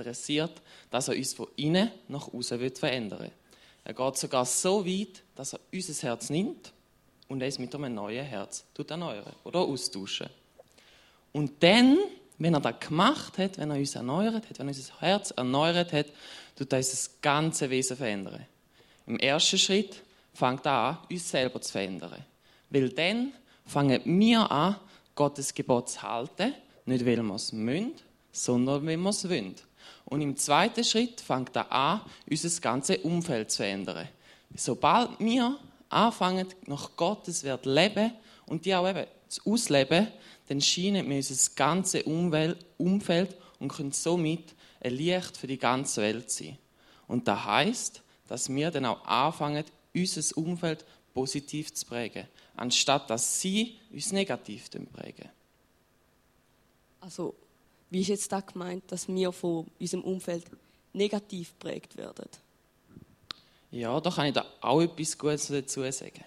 interessiert, dass er uns von innen nach außen verändern will. Er geht sogar so weit, dass er unser Herz nimmt und es mit einem neuen Herz erneuern oder austauschen. Und dann, wenn er das gemacht hat, wenn er uns erneuert hat, wenn er unser Herz erneuert hat, tut er das ganze Wesen verändern. Im ersten Schritt fängt er an, uns selber zu verändern. Weil dann fangen wir an, Gottes Gebot zu halten, nicht weil wir es müssen, sondern weil wir es wollen. Und im zweiten Schritt fängt er an, unser ganzes Umfeld zu verändern. Sobald wir anfangen, nach Gottes Wert zu leben und die auch eben zu ausleben, dann scheinen wir unser ganzes Umfeld und können somit ein Licht für die ganze Welt sein. Und das heißt, dass wir dann auch anfangen, unser Umfeld positiv zu prägen, anstatt dass sie uns negativ prägen. Also, wie ist jetzt da gemeint, dass wir von unserem Umfeld negativ prägt werden? Ja, da kann ich da auch etwas Gutes dazu sagen.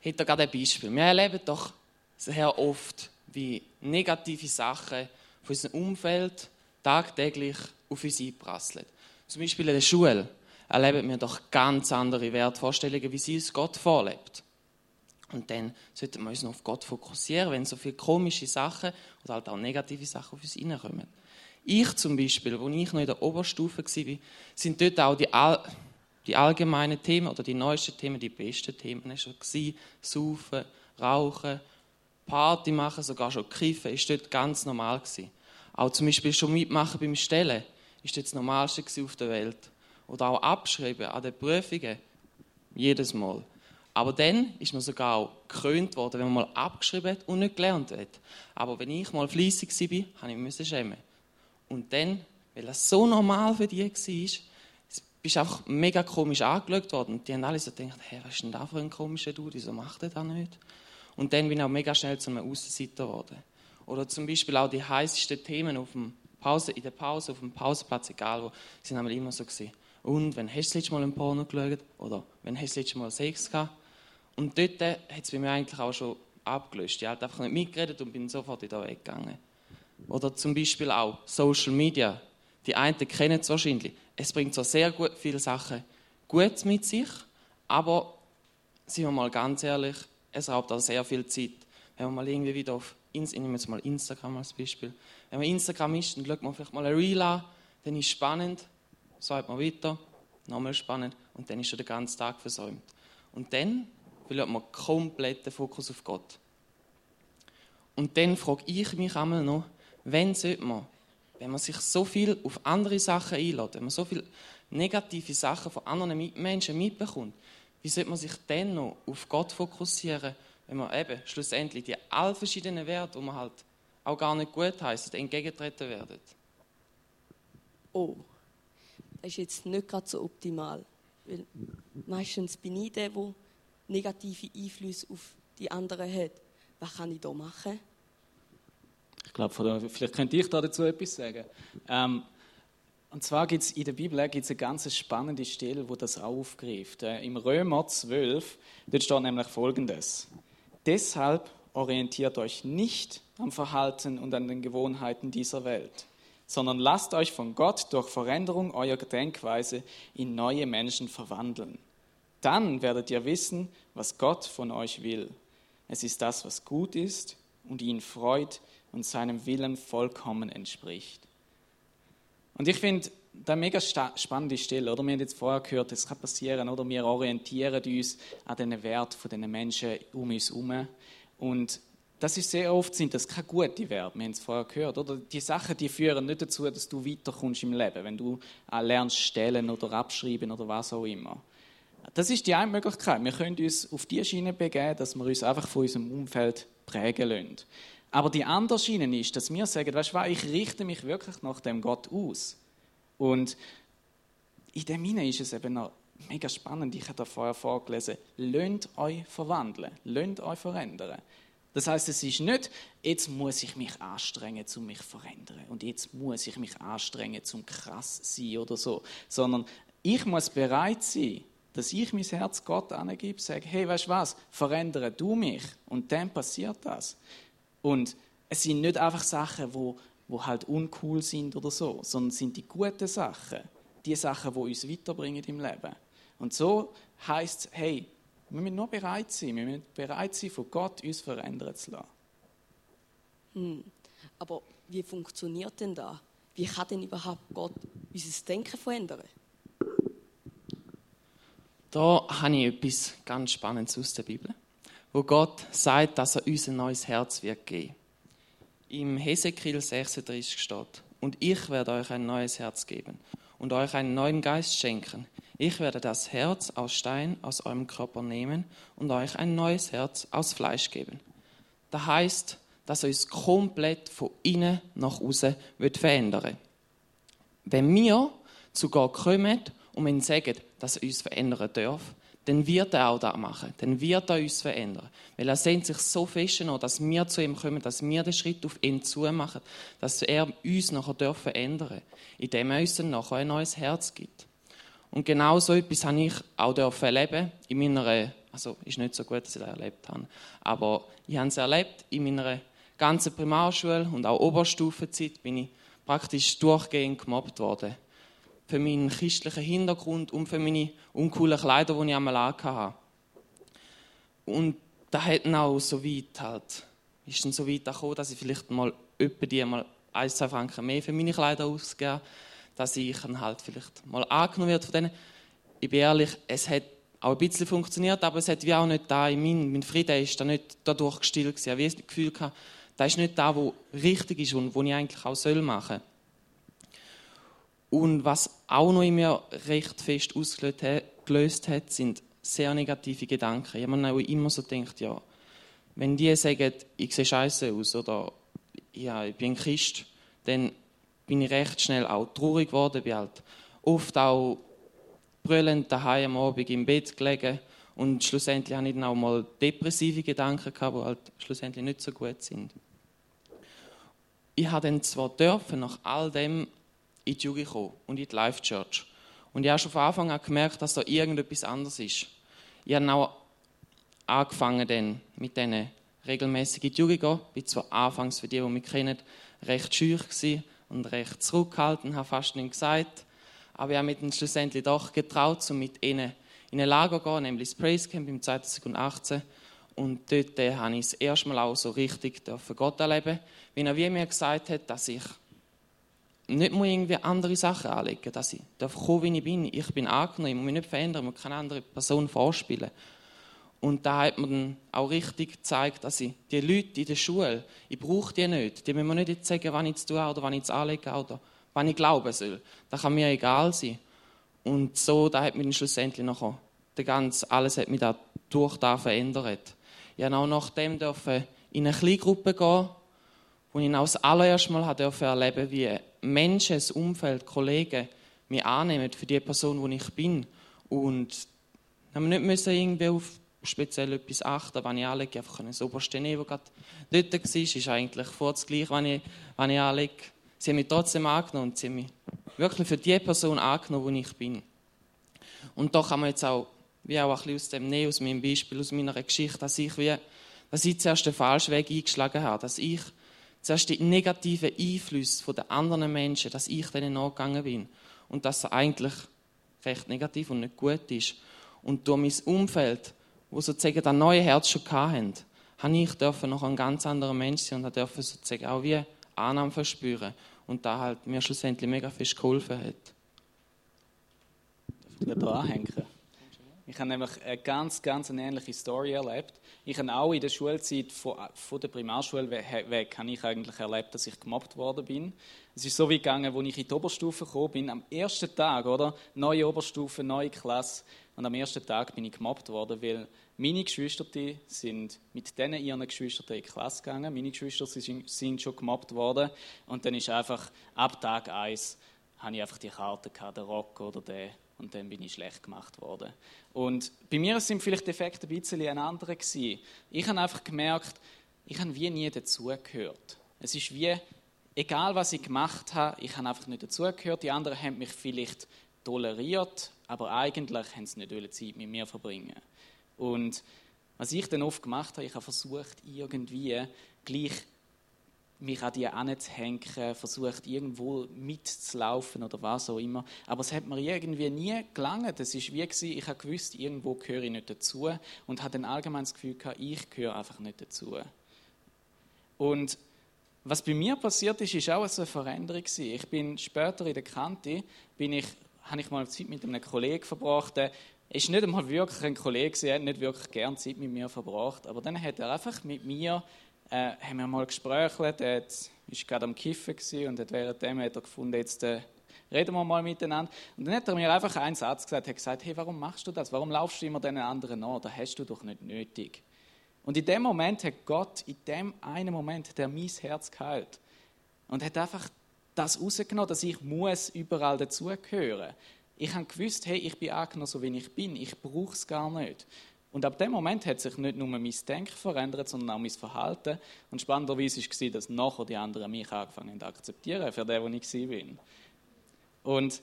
Ich hätte gerade ein Beispiel. Wir erleben doch sehr oft, wie negative Sachen von unserem Umfeld tagtäglich auf uns einprasseln. Zum Beispiel in der Schule erleben wir doch ganz andere Wertvorstellungen, wie sie uns Gott vorlebt. Und dann sollten wir uns noch auf Gott fokussieren, wenn so viele komische Sachen oder halt auch negative Sachen auf uns reinkommen. Ich zum Beispiel, als ich noch in der Oberstufe war, sind dort auch die, all, die allgemeinen Themen oder die neuesten Themen, die besten Themen schon gewesen. Saufen, Rauchen, Party machen, sogar schon kiffen, ist dort ganz normal gewesen. Auch zum Beispiel schon mitmachen beim Stellen ist dort das Normalste auf der Welt. Oder auch abschreiben an den Prüfungen. Jedes Mal. Aber dann ist man sogar auch gekrönt worden, wenn man mal abgeschrieben hat und nicht gelernt hat. Aber wenn ich mal fleissig war, habe ich mich schämen. Und dann, weil das so normal für die war, bist einfach mega komisch angeschaut worden. Und die haben alle so gedacht, hey, was ist denn da für ein komischer Dude, wieso macht er das nicht? Und dann bin ich auch mega schnell zu einem Aussenseiter geworden. Oder zum Beispiel auch die heißesten Themen auf dem Pause, in der Pause, auf dem Pausenplatz, egal wo, sind immer so gewesen. Und, wenn hast du das letzte Mal ein Porno geschaut? Oder, wenn hast du das letzte Mal Sex gehabt? Und dort hat es bei mir eigentlich auch schon abgelöst. Ich habe einfach nicht mitgeredet und bin sofort wieder weggegangen. Oder zum Beispiel auch Social Media. Die einen kennen es wahrscheinlich. Es bringt so sehr gut, viele Sachen gut mit sich, aber sind wir mal ganz ehrlich, es raubt auch sehr viel Zeit. Wenn man mal irgendwie wieder auf ich nehme jetzt mal Instagram als Beispiel. Wenn man Instagram ist, dann schaut man vielleicht mal ein Reel an, dann ist es spannend, sagt man weiter, nochmal spannend und dann ist schon der ganze Tag versäumt. Und dann verliert man komplett den Fokus auf Gott. Und dann frage ich mich einmal noch, wenn sollte man, wenn man sich so viel auf andere Sachen einlädt, wenn man so viele negative Sachen von anderen Menschen mitbekommt, wie sollte man sich dann noch auf Gott fokussieren, wenn man eben schlussendlich die all verschiedenen Werte, die man halt auch gar nicht gut heisst, entgegentreten werden? Oh, das ist jetzt nicht gerade so optimal. Weil meistens bin ich der, der negative Einflüsse auf die anderen hat. Was kann ich da machen? Ich glaube, vielleicht könnte ich da dazu etwas sagen. Ähm, und zwar gibt es in der Bibel gibt's eine ganz spannende Stelle, wo das aufgreift. Äh, Im Römer 12, dort steht nämlich Folgendes. Deshalb orientiert euch nicht am Verhalten und an den Gewohnheiten dieser Welt, sondern lasst euch von Gott durch Veränderung eurer Denkweise in neue Menschen verwandeln. Dann werdet ihr wissen, was Gott von euch will. Es ist das, was gut ist und ihn freut und seinem Willen vollkommen entspricht. Und ich finde, da mega spannende Stelle, oder? Wir haben jetzt vorher gehört, es kann passieren, oder? Wir orientieren uns an den Wert von den Menschen um uns herum. Und das ist sehr oft sind das keine guten Werte, wir haben es vorher gehört, oder? Die Sachen, die führen nicht dazu, dass du weiterkommst im Leben, wenn du lernst stellen oder abschreiben oder was auch immer. Das ist die eine Möglichkeit. Wir können uns auf die Schiene begeben, dass wir uns einfach von unserem Umfeld prägen lassen. Aber die andere Schiene ist, dass wir sagen, weißt du was, ich richte mich wirklich nach dem Gott aus. Und in dem Sinne ist es eben noch mega spannend. Ich habe da vorher vorgelesen, lönt euch verwandeln, lönt euch verändern. Das heißt, es ist nicht, jetzt muss ich mich anstrengen, um mich zu verändern und jetzt muss ich mich anstrengen, zum krass sein oder so, sondern ich muss bereit sein, dass ich mein Herz Gott angebe, sage, hey, weißt du was, verändere du mich und dann passiert das. Und es sind nicht einfach Sachen, wo wo halt uncool sind oder so, sondern sind die guten Sachen, die Sachen, die uns weiterbringen im Leben. Und so heißt es, hey, wir müssen nur bereit sein, wir müssen bereit sein, von Gott uns verändern zu lassen. Hm. Aber wie funktioniert denn das? Wie kann denn überhaupt Gott unser Denken verändern? Da habe ich etwas ganz Spannendes aus der Bibel, wo Gott sagt, dass er uns ein neues Herz wird geben. Im Hesekiel 36 steht, und ich werde euch ein neues Herz geben und euch einen neuen Geist schenken. Ich werde das Herz aus Stein aus eurem Körper nehmen und euch ein neues Herz aus Fleisch geben. Das heißt, dass er uns komplett von innen nach außen verändern wird. Wenn wir zu Gott kommen und ihm sagen, dass er uns verändern darf, dann wird er auch das machen. Dann wird er uns verändern. Weil er sehnt sich so fest noch, dass wir zu ihm kommen, dass wir den Schritt auf ihn zu machen, dass er uns nachher darf verändern indem er uns dann nachher ein neues Herz gibt. Und genau so etwas habe ich auch erleben in meiner, also ist nicht so gut, dass ich das erlebt habe, aber ich habe es erlebt in meiner ganzen Primarschule und auch Oberstufenzeit bin ich praktisch durchgehend gemobbt worden für meinen christlichen Hintergrund und für meine uncoolen Kleider, die ich einmal hatte. Und da hat dann auch so weit halt, ist dann so weit gekommen, dass ich vielleicht mal öppe die mal ein, zwei Franken mehr für meine Kleider ausgebe, dass ich dann halt vielleicht mal angenommen werde von denen. Ich bin ehrlich, es hat auch ein bisschen funktioniert, aber es hat wie auch nicht da in mein, mein Frieden ist da nicht dadurch gestillt gewesen. Ich habe das Gefühl gehabt, das ist nicht da, wo richtig ist und wo ich eigentlich auch machen soll. Und was auch noch in mir recht fest ausgelöst hat, sind sehr negative Gedanken. Ich habe auch immer so gedacht, ja, wenn die sagen, ich sehe scheiße aus oder ja, ich bin Christ, dann bin ich recht schnell auch traurig geworden, bin halt oft auch brüllend daheim am Abend im Bett gelegen und schlussendlich habe ich dann auch mal depressive Gedanken gehabt, die halt schlussendlich nicht so gut sind. Ich habe dann zwar dürfen, nach all dem in die Jugend gekommen und in die Life Church. Und ich habe schon von Anfang an gemerkt, dass da irgendetwas anderes ist. Ich habe auch angefangen dann mit diesen regelmäßigen Jugend gehen. Ich war zwar anfangs für die, die mich kennen, recht schüch und recht zurückgehalten, habe fast nichts gesagt. Aber ich habe mich dann schlussendlich doch getraut, um mit ihnen in ein Lager zu gehen, nämlich das Praise Camp im 2018. Und dort äh, habe ich das erste Mal auch so richtig Gott erleben wie er mir gesagt hat, dass ich nicht mal irgendwie andere Sachen anlegen, dass ich darf kommen, wie ich bin. Ich bin angenommen, ich muss mich nicht verändern, man kann andere Person vorspielen. Und da hat man dann auch richtig gezeigt, dass ich die Leute in der Schule, ich brauche die nicht. Die müssen mir nicht jetzt sagen, wann ich es tue oder wann ich es anlege oder wann ich glauben soll. Das kann mir egal sein. Und so, da hat mich dann schlussendlich nachher, der ganze, alles hat mich da durch da verändert. Ich habe auch nachdem in eine Kleingruppe gehen, wo ich das allererste Mal erleben durfte, wie Menschen, das Umfeld, Kollegen mich annehmen für die Person, die ich bin. Und haben nicht müssen irgendwie auf speziell etwas achten, wenn ich anlege, einfach ein oberste Nehmen, das dort war, ist eigentlich vor das Gleiche, wenn ich, wenn ich anlege. Sie haben mich trotzdem angenommen und sie haben mich wirklich für die Person angenommen, die ich bin. Und da kann man jetzt auch, wie auch ein aus dem nehmen, aus meinem Beispiel, aus meiner Geschichte, dass ich wie, dass ich zuerst den falschen Weg eingeschlagen habe, dass ich zuerst die negativen Einflüsse der anderen Menschen, dass ich denen nachgegangen bin und dass es eigentlich recht negativ und nicht gut ist. Und durch mein Umfeld, wo sozusagen das neue Herz schon hatten, habe ich dürfen noch ein ganz anderer Mensch sein und dürfen sozusagen auch wie Annahme verspüren und da halt mir schlussendlich mega fest geholfen hat. Darf ich da anhängen? Ich habe nämlich eine ganz, ganz eine ähnliche Story erlebt. Ich habe auch in der Schulzeit von, von der Primarschule weg habe ich eigentlich erlebt, dass ich gemobbt worden bin. Es ist so wie gegangen, als ich in die Oberstufe gekommen bin, am ersten Tag, oder? Neue Oberstufe, neue Klasse. Und am ersten Tag bin ich gemobbt worden, weil meine Geschwister sind mit denen ihren Geschwistern in die Klasse gegangen. Meine Geschwister sind schon gemobbt worden. Und dann ist einfach, ab Tag 1, habe ich einfach die Karte gehabt, den Rock oder den und dann bin ich schlecht gemacht worden. Und bei mir sind vielleicht die Effekte ein bisschen ein gewesen. Ich habe einfach gemerkt, ich habe wie nie dazugehört. Es ist wie, egal was ich gemacht habe, ich habe einfach nicht dazugehört. Die anderen haben mich vielleicht toleriert, aber eigentlich haben sie nicht Zeit mit mir verbringen. Und was ich dann oft gemacht habe, ich habe versucht, irgendwie gleich mich an die anzuhängen, versucht irgendwo mitzulaufen oder was auch immer. Aber es hat mir irgendwie nie gelangt. Es war wie, gewesen, ich habe gewusst, irgendwo gehöre ich nicht dazu und hatte dann allgemein das Gefühl, gehabt, ich gehöre einfach nicht dazu. Und was bei mir passiert ist, ist auch eine Veränderung gewesen. Ich bin später in der Kante, bin ich, habe ich mal Zeit mit einem Kollegen verbracht, der ist nicht einmal wirklich ein Kollege, er hat nicht wirklich gern Zeit mit mir verbracht, aber dann hat er einfach mit mir äh, haben wir mal gesprochen, er war gerade am Kiffen und hat währenddem hat er gefunden, jetzt äh, reden wir mal miteinander. Und dann hat er mir einfach einen Satz gesagt, er hat gesagt, hey, warum machst du das? Warum laufst du immer den anderen nach? Das hast du doch nicht nötig. Und in dem Moment hat Gott, in dem einen Moment, der mein Herz geheilt. Und hat einfach das rausgenommen, dass ich muss überall dazugehören. Ich habe gewusst, hey, ich bin angenommen, so wie ich bin. Ich brauche es gar nicht. Und ab dem Moment hat sich nicht nur mein Denken verändert, sondern auch mein Verhalten. Und spannenderweise war, dass nachher die anderen mich angefangen haben zu akzeptieren, für den, wo ich war. Und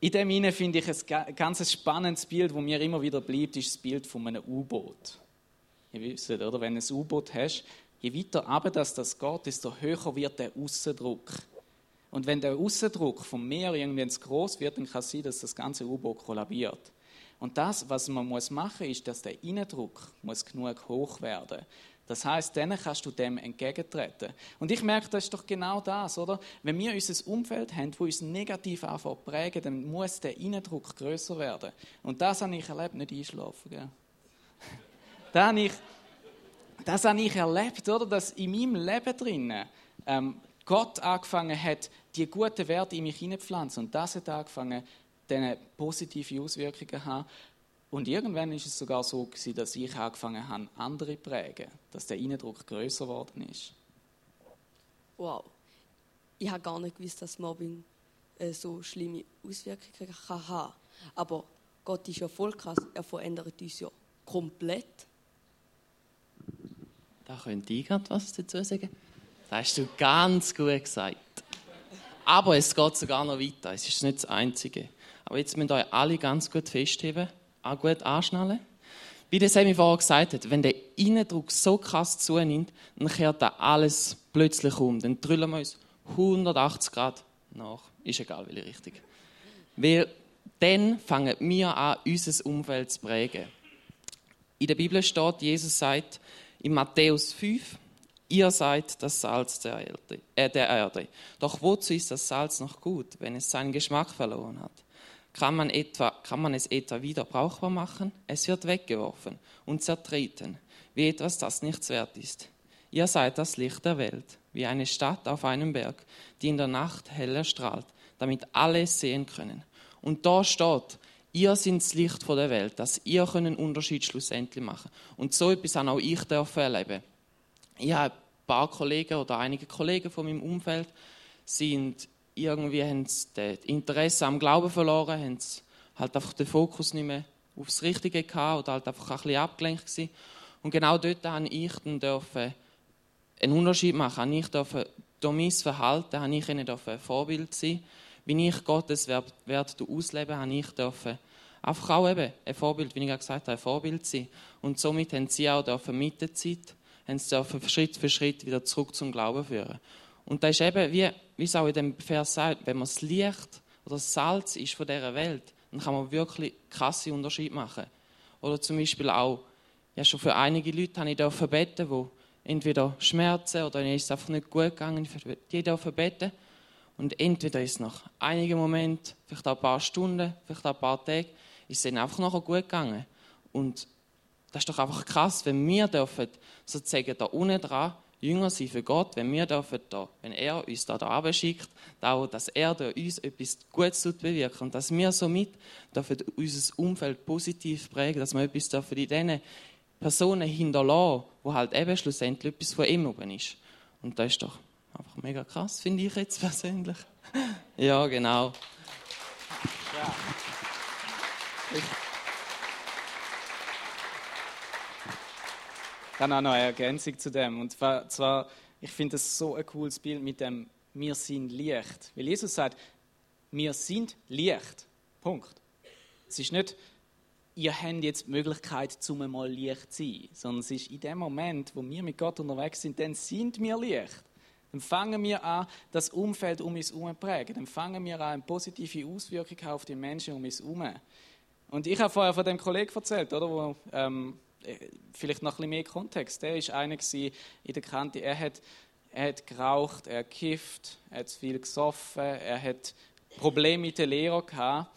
in dem Sinne finde ich ein ganz spannendes Bild, das mir immer wieder bleibt, ist das Bild von einem U-Boot. Ihr wisst, oder? Wenn du ein U-Boot hast, je weiter runter das, das geht, desto höher wird der Aussendruck. Und wenn der Aussendruck vom Meer irgendwie zu groß wird, dann kann es sein, dass das ganze U-Boot kollabiert. Und das, was man muss machen, ist, dass der Innendruck muss genug hoch werden. Das heißt, dann kannst du dem entgegentreten. Und ich merke, das ist doch genau das, oder? Wenn wir unser Umfeld haben, wo uns negativ anfängt prägen, dann muss der Innendruck größer werden. Und das habe ich erlebt, nicht einschlafen. Gell? das, habe ich, das habe ich erlebt, oder? Dass in meinem Leben drinnen ähm, Gott angefangen hat, die guten Werte in mich hineinpflanzen. Und das hat angefangen, dann positive Auswirkungen haben. Und irgendwann ist es sogar so gewesen, dass ich angefangen habe, andere zu prägen, dass der Eindruck größer geworden ist. Wow. Ich habe gar nicht gewusst, dass Mobbing äh, so schlimme Auswirkungen kann haben Aber Gott ist ja voll krass, er verändert uns ja komplett. Da könnte ich gerade was dazu sagen. Das hast du ganz gut gesagt. Aber es geht sogar noch weiter. Es ist nicht das Einzige. Aber jetzt müsst ihr euch alle ganz gut festheben, auch gut anschnallen. Wie der Sammy vorher gesagt hat, wenn der Innendruck so krass zunimmt, dann kehrt da alles plötzlich um. Dann drüllen wir uns 180 Grad nach. Ist egal, welche Richtung. Weil dann fangen wir an, unser Umfeld zu prägen. In der Bibel steht, Jesus sagt in Matthäus 5, Ihr seid das Salz der Erde, äh, der Erde. Doch wozu ist das Salz noch gut, wenn es seinen Geschmack verloren hat? Kann man, etwa, kann man es etwa wieder brauchbar machen? Es wird weggeworfen und zertreten, wie etwas, das nichts wert ist. Ihr seid das Licht der Welt, wie eine Stadt auf einem Berg, die in der Nacht heller strahlt, damit alle es sehen können. Und da steht, ihr seid das Licht der Welt, dass ihr einen Unterschied schlussendlich machen Und so etwas auch ich erleben. Ich habe ein paar Kollegen oder einige Kollegen von meinem Umfeld sind irgendwie haben das Interesse am Glauben verloren, haben halt einfach den Fokus nicht mehr aufs Richtige gehabt oder halt einfach ein bisschen abgelenkt gewesen. Und genau dort habe ich dann dürfen einen Unterschied machen. Ich durfte durch mein Verhalten habe ich ihnen ein Vorbild sein. Wie ich Gottes Wert ausleben, habe ich dürfen einfach auch eben ein Vorbild, wie ich gesagt habe, ein Vorbild sein. Und somit haben sie auch dürfen mit der Zeit, haben sie dürfen Schritt für Schritt wieder zurück zum Glauben führen. Und das ist eben, wie, wie es auch in dem Vers sagt, wenn man das Licht oder das Salz ist von dieser Welt, dann kann man wirklich krasse Unterschiede machen. Oder zum Beispiel auch, ja schon für einige Leute habe ich dürfen beten, die entweder Schmerzen oder ihnen ist es einfach nicht gut gegangen, die dürfen beten. Und entweder ist es nach einigen Momenten, vielleicht auch ein paar Stunden, vielleicht auch ein paar Tage, ist es ihnen einfach nachher gut gegangen. Und das ist doch einfach krass, wenn wir dürfen, sozusagen da unten dran Jünger sein für Gott, wenn wir dürfen da, wenn er uns da da schickt, dass er da uns etwas Gutes bewirkt und dass wir somit dürfen unser Umfeld positiv prägen, dass wir etwas dürfen in diesen Personen hinterlassen, wo halt eben schlussendlich etwas von ihm oben ist. Und das ist doch einfach mega krass, finde ich jetzt persönlich. ja, genau. Ja. Ich habe auch noch eine Ergänzung zu dem. Und zwar, ich finde es so ein cooles Bild mit dem Wir sind Licht. Weil Jesus sagt, wir sind Licht. Punkt. Es ist nicht, ihr habt jetzt die Möglichkeit, zum mal Licht zu sein, sondern es ist in dem Moment, wo wir mit Gott unterwegs sind, dann sind wir Licht. Dann fangen wir an, das Umfeld um uns herum zu prägen. Dann fangen wir an, eine positive Auswirkung auf die Menschen um uns herum. Und ich habe vorher von dem Kollegen erzählt, oder, wo, ähm, vielleicht noch ein bisschen mehr Kontext. Der war einer in der Kante, er hat, er hat geraucht, er hat gekifft, er hat viel gesoffen, er hat Probleme mit der Lehrer gehabt.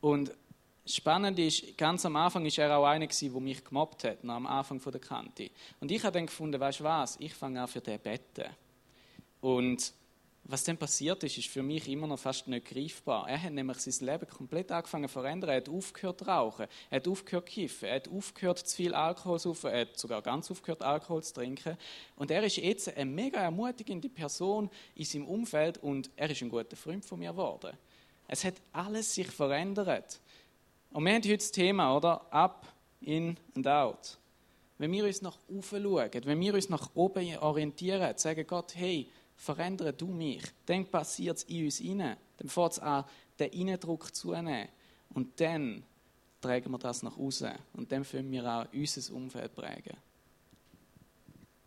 Und spannend ist, ganz am Anfang war er auch einer, der mich gemobbt hat, am Anfang der Kante. Und ich habe dann gefunden, weißt du was, ich fange an für den beten. Und was dann passiert ist, ist für mich immer noch fast nicht greifbar. Er hat nämlich sein Leben komplett angefangen zu verändern. Er hat aufgehört zu rauchen, er hat aufgehört zu kiffen, er hat aufgehört zu viel Alkohol zu saufen, er hat sogar ganz aufgehört Alkohol zu trinken. Und er ist jetzt eine mega ermutigende Person in seinem Umfeld und er ist ein guter Freund von mir geworden. Es hat alles sich verändert. Und wir haben heute das Thema, oder? Up, in und out. Wenn wir uns nach oben schauen, wenn wir uns nach oben orientieren, sagen Gott, hey, verändere du mich, dann passiert es in uns rein. Dann fängt es an, den Innendruck zunehmen. Und dann tragen wir das nach außen. Und dann können wir auch unser Umfeld prägen.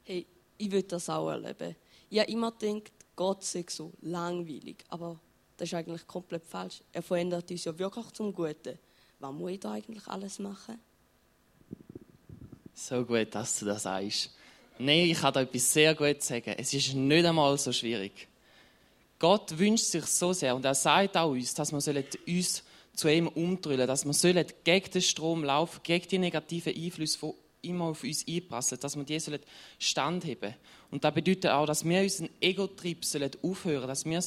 Hey, ich will das auch erleben. Ich habe immer gedacht, Gott sei so langweilig. Aber das ist eigentlich komplett falsch. Er verändert uns ja wirklich zum Guten. Was muss ich da eigentlich alles machen? So gut, dass du das sagst. Nein, ich kann da etwas sehr gut sagen. Es ist nicht einmal so schwierig. Gott wünscht sich so sehr und er sagt auch uns, dass wir uns zu ihm umdrüllen, dass wir gegen den Strom laufen, gegen die negativen Einflüsse, die immer auf uns einpassen, dass wir die standheben Und das bedeutet auch, dass wir unseren Ego-Trieb aufhören dass wir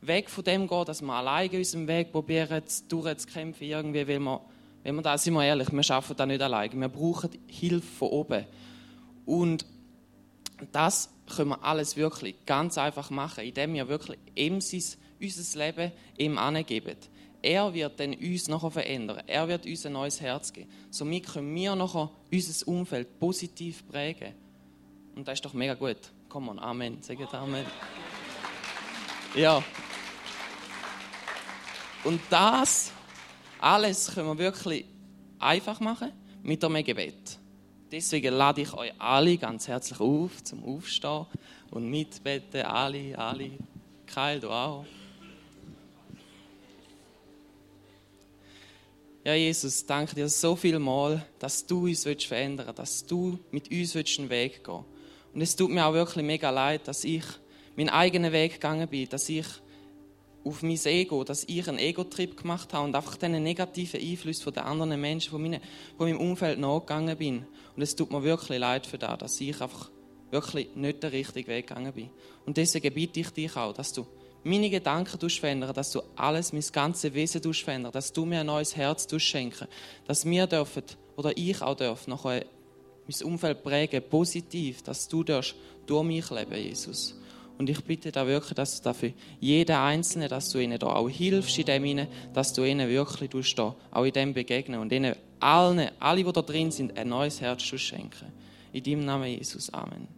weg von dem gehen, dass wir alleine unseren Weg probieren, durchzukämpfen, irgendwie, weil wir, wenn wir da sind wir ehrlich, wir schaffen das nicht alleine. Wir brauchen Hilfe von oben. Und das können wir alles wirklich ganz einfach machen, indem wir wirklich ihm sein, unser Leben ihm angeben. Er wird dann uns nachher verändern. Er wird uns ein neues Herz geben. Somit können wir nachher unser Umfeld positiv prägen. Und das ist doch mega gut. Komm on, Amen. Sagt Amen. Ja. Und das alles können wir wirklich einfach machen mit einem Gebet. Deswegen lade ich euch alle ganz herzlich auf zum Aufstehen und mitbeten. Alle, alle. Kyle, du auch. Ja, Jesus, danke dir so viel mal, dass du uns verändern willst, dass du mit uns einen Weg gehen willst. Und es tut mir auch wirklich mega leid, dass ich meinen eigenen Weg gegangen bin, dass ich auf mein Ego, dass ich einen Ego-Trip gemacht habe und einfach diesen negativen Einfluss von den anderen Menschen, von, meinen, von meinem Umfeld nachgegangen bin. Und es tut mir wirklich leid für das, dass ich einfach wirklich nicht den richtigen Weg gegangen bin. Und deswegen bitte ich dich auch, dass du meine Gedanken verändern, dass du alles, mein ganzes Wesen verändern, dass du mir ein neues Herz schenken, dass wir dürfen, oder ich auch darf, nachher mein Umfeld prägen, positiv, dass du durch mich leben, Jesus. Und ich bitte da wirklich, dass du dafür jeden Einzelnen, dass du ihnen da auch hilfst in dem hinein, dass du ihnen wirklich tust, auch in dem begegnen und ihnen allen, alle, die da drin sind, ein neues Herz schenken. In deinem Namen, Jesus. Amen.